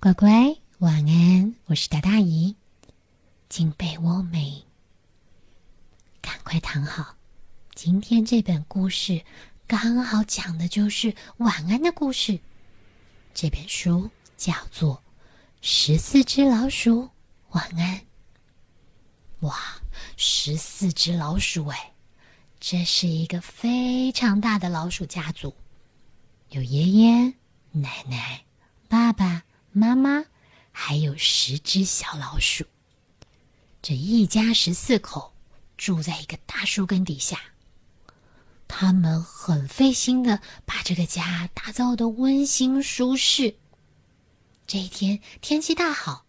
乖乖，晚安！我是大大姨，进被窝没？赶快躺好。今天这本故事刚好讲的就是晚安的故事。这本书叫做《十四只老鼠晚安》。哇，十四只老鼠哎，这是一个非常大的老鼠家族，有爷爷、奶奶、爸爸。妈妈还有十只小老鼠，这一家十四口住在一个大树根底下。他们很费心的把这个家打造的温馨舒适。这一天天气大好，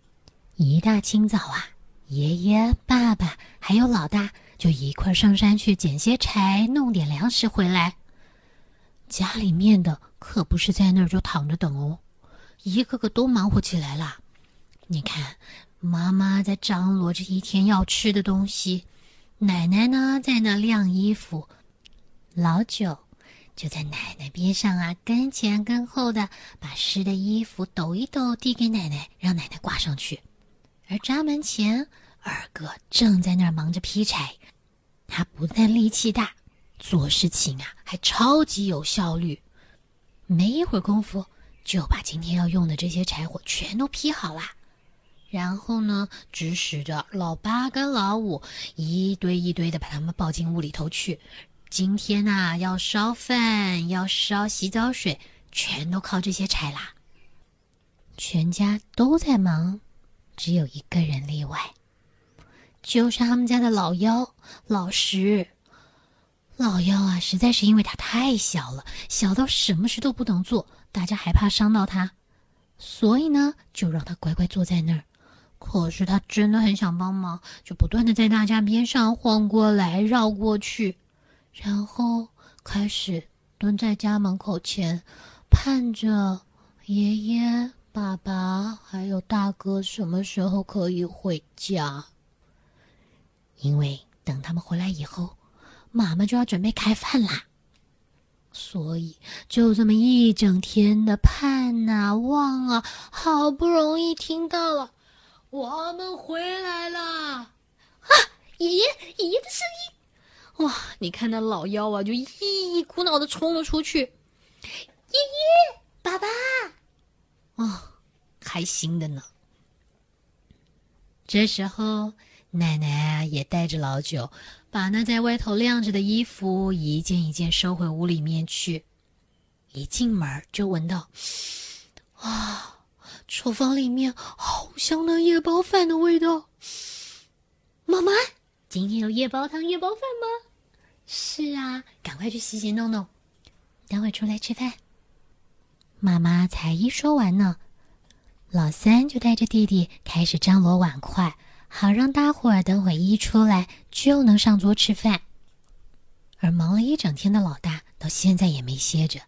一大清早啊，爷爷、爸爸还有老大就一块上山去捡些柴，弄点粮食回来。家里面的可不是在那儿就躺着等哦。一个个都忙活起来了。你看，妈妈在张罗着一天要吃的东西，奶奶呢在那晾衣服，老九就在奶奶边上啊，跟前跟后的把湿的衣服抖一抖，递给奶奶，让奶奶挂上去。而闸门前，二哥正在那儿忙着劈柴，他不但力气大，做事情啊还超级有效率。没一会儿功夫。就把今天要用的这些柴火全都劈好了，然后呢，指使着老八跟老五一堆一堆的把他们抱进屋里头去。今天呐，要烧饭，要烧洗澡水，全都靠这些柴啦。全家都在忙，只有一个人例外，就是他们家的老幺老十。老幺啊，实在是因为他太小了，小到什么事都不能做。大家还怕伤到他，所以呢，就让他乖乖坐在那儿。可是他真的很想帮忙，就不断的在大家边上晃过来、绕过去，然后开始蹲在家门口前，盼着爷爷、爸爸还有大哥什么时候可以回家。因为等他们回来以后，妈妈就要准备开饭啦。所以就这么一整天的盼啊望啊，好不容易听到了，我们回来了啊！爷爷爷爷的声音，哇！你看那老妖啊，就一股脑的冲了出去。爷爷，爸爸，啊，开心的呢。这时候。奶奶，也带着老九，把那在外头晾着的衣服一件一件收回屋里面去。一进门就闻到，啊，厨房里面好香的叶包饭的味道。妈妈，今天有叶包汤、叶包饭吗？是啊，赶快去洗洗弄弄，等会出来吃饭。妈妈才一说完呢，老三就带着弟弟开始张罗碗筷。好让大伙儿等会一出来就能上桌吃饭。而忙了一整天的老大到现在也没歇着，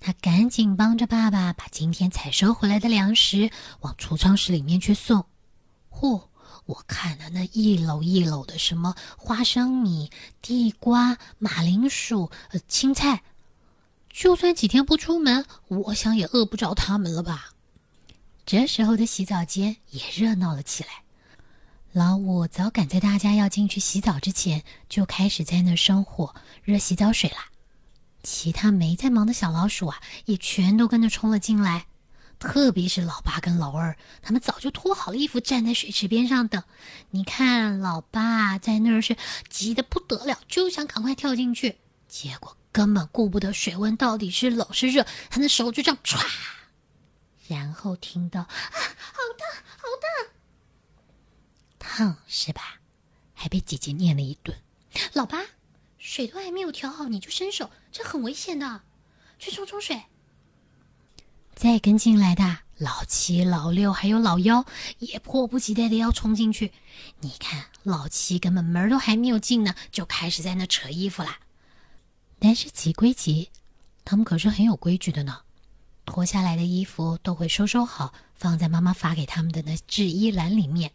他赶紧帮着爸爸把今天采收回来的粮食往储藏室里面去送。嚯，我看了那一篓一篓的什么花生米、地瓜、马铃薯、呃青菜，就算几天不出门，我想也饿不着他们了吧？这时候的洗澡间也热闹了起来。老五早赶在大家要进去洗澡之前，就开始在那生火热洗澡水啦。其他没在忙的小老鼠啊，也全都跟着冲了进来。特别是老八跟老二，他们早就脱好了衣服，站在水池边上等。你看，老八在那儿是急得不得了，就想赶快跳进去，结果根本顾不得水温到底是冷是热，他的手就这样歘，然后听到啊，好烫，好烫。烫是吧？还被姐姐念了一顿。老八，水都还没有调好你就伸手，这很危险的。去冲冲水。再跟进来的老七、老六还有老幺也迫不及待的要冲进去。你看，老七根本门都还没有进呢，就开始在那扯衣服啦。但是急归急，他们可是很有规矩的呢。脱下来的衣服都会收收好，放在妈妈发给他们的那制衣篮里面。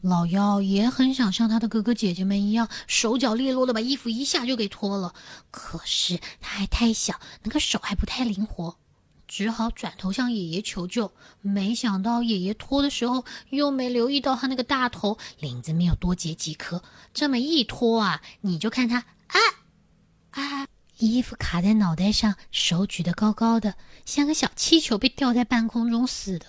老幺也很想像他的哥哥姐姐们一样，手脚利落的把衣服一下就给脱了。可是他还太小，那个手还不太灵活。只好转头向爷爷求救。没想到爷爷脱的时候，又没留意到他那个大头领子没有多结几颗，这么一脱啊，你就看他啊啊，衣服卡在脑袋上，手举得高高的，像个小气球被吊在半空中似的。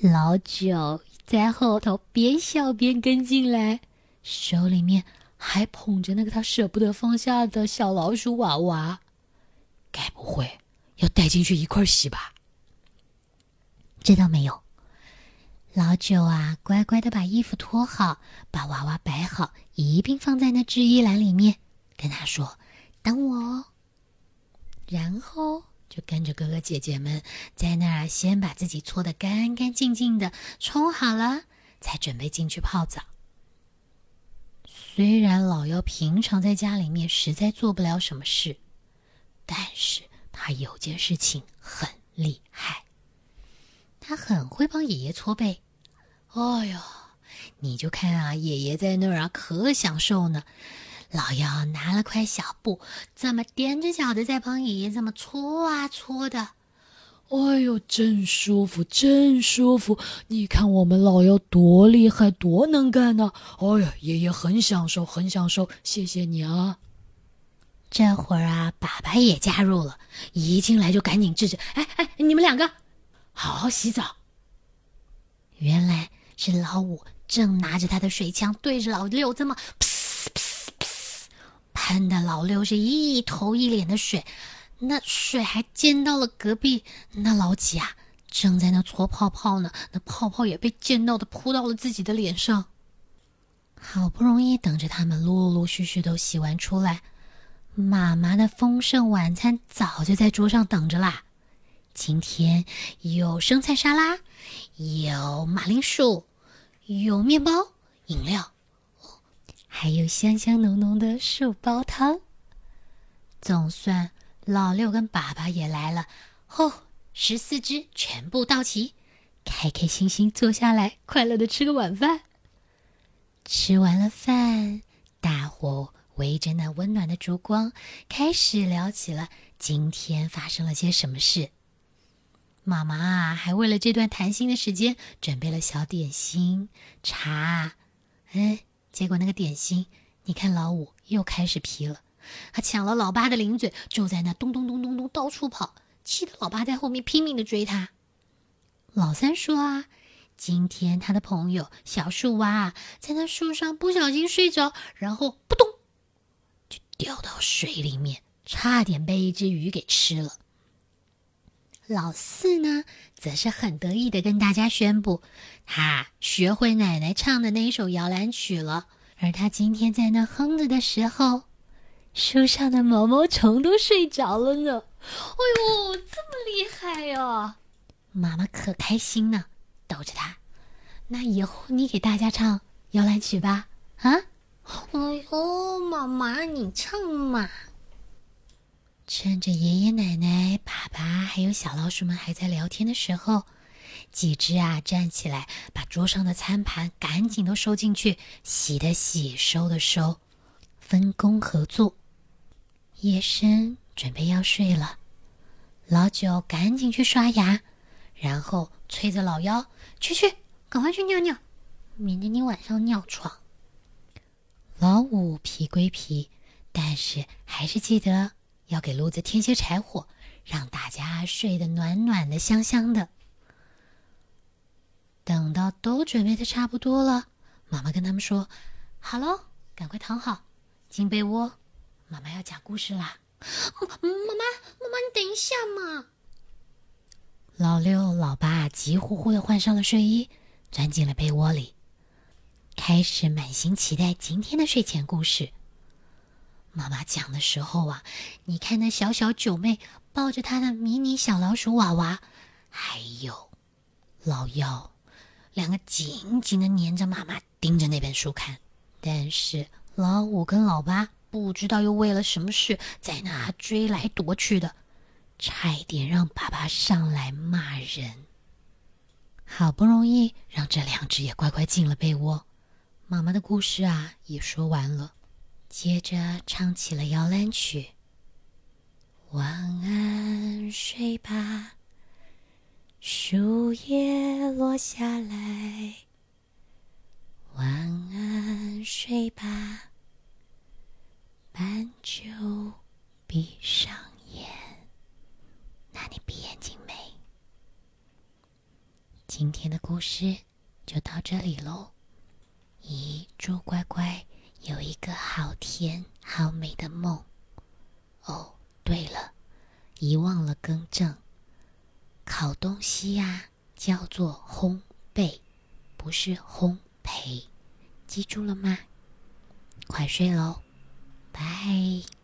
老九在后头边笑边跟进来，手里面还捧着那个他舍不得放下的小老鼠娃娃。该不会要带进去一块洗吧？这倒没有。老九啊，乖乖的把衣服脱好，把娃娃摆好，一并放在那制衣篮里面，跟他说：“等我。”哦。”然后就跟着哥哥姐姐们在那儿先把自己搓得干干净净的，冲好了，才准备进去泡澡。虽然老妖平常在家里面实在做不了什么事。但是他有件事情很厉害，他很会帮爷爷搓背。哎呦，你就看啊，爷爷在那儿啊，可享受呢。老幺拿了块小布，这么踮着脚的在帮爷爷这么搓啊搓的。哎呦，真舒服，真舒服！你看我们老幺多厉害，多能干呢。哎呀，爷爷很享受，很享受，谢谢你啊。这会儿啊，爸爸也加入了，一进来就赶紧制止：“哎哎，你们两个，好好洗澡。”原来是老五正拿着他的水枪对着老六这么喷的老六是一头一脸的水，那水还溅到了隔壁那老几啊，正在那搓泡泡呢，那泡泡也被溅到的扑到了自己的脸上。好不容易等着他们陆陆续续都洗完出来。妈妈的丰盛晚餐早就在桌上等着啦。今天有生菜沙拉，有马铃薯，有面包、饮料，还有香香浓浓的树煲汤。总算老六跟爸爸也来了，哦，十四只全部到齐，开开心心坐下来，快乐的吃个晚饭。吃完了饭，大伙。围着那温暖的烛光，开始聊起了今天发生了些什么事。妈妈啊，还为了这段谈心的时间准备了小点心、茶。哎，结果那个点心，你看老五又开始皮了，他抢了老八的零嘴，就在那咚咚咚咚咚到处跑，气得老八在后面拼命的追他。老三说啊，今天他的朋友小树蛙在那树上不小心睡着，然后扑通就。掉到水里面，差点被一只鱼给吃了。老四呢，则是很得意的跟大家宣布，他学会奶奶唱的那一首摇篮曲了。而他今天在那哼着的时候，树上的毛毛虫都睡着了呢。哎呦，这么厉害哟！妈妈可开心呢，逗着他。那以后你给大家唱摇篮曲吧，啊？哎呦，妈妈，你唱嘛！趁着爷爷奶奶、爸爸还有小老鼠们还在聊天的时候，几只啊站起来，把桌上的餐盘赶紧都收进去，洗的洗，收的收，分工合作。夜深，准备要睡了，老九赶紧去刷牙，然后催着老幺去去，赶快去尿尿，免得你晚上尿床。老五皮归皮，但是还是记得要给炉子添些柴火，让大家睡得暖暖的、香香的。等到都准备的差不多了，妈妈跟他们说：“好喽，赶快躺好，进被窝，妈妈要讲故事啦。”妈妈，妈妈，你等一下嘛！老六、老八急呼呼的换上了睡衣，钻进了被窝里。开始满心期待今天的睡前故事。妈妈讲的时候啊，你看那小小九妹抱着她的迷你小老鼠娃娃，还有老幺，两个紧紧的粘着妈妈，盯着那本书看。但是老五跟老八不知道又为了什么事在那追来夺去的，差一点让爸爸上来骂人。好不容易让这两只也乖乖进了被窝。妈妈的故事啊，也说完了，接着唱起了摇篮曲。晚安，睡吧。树叶落下来，晚安，睡吧。斑鸠闭上眼，那你闭眼睛没？今天的故事就到这里喽。咦，猪乖乖有一个好甜好美的梦。哦，对了，遗忘了更正。烤东西呀，叫做烘焙，不是烘焙，记住了吗？快睡喽，拜。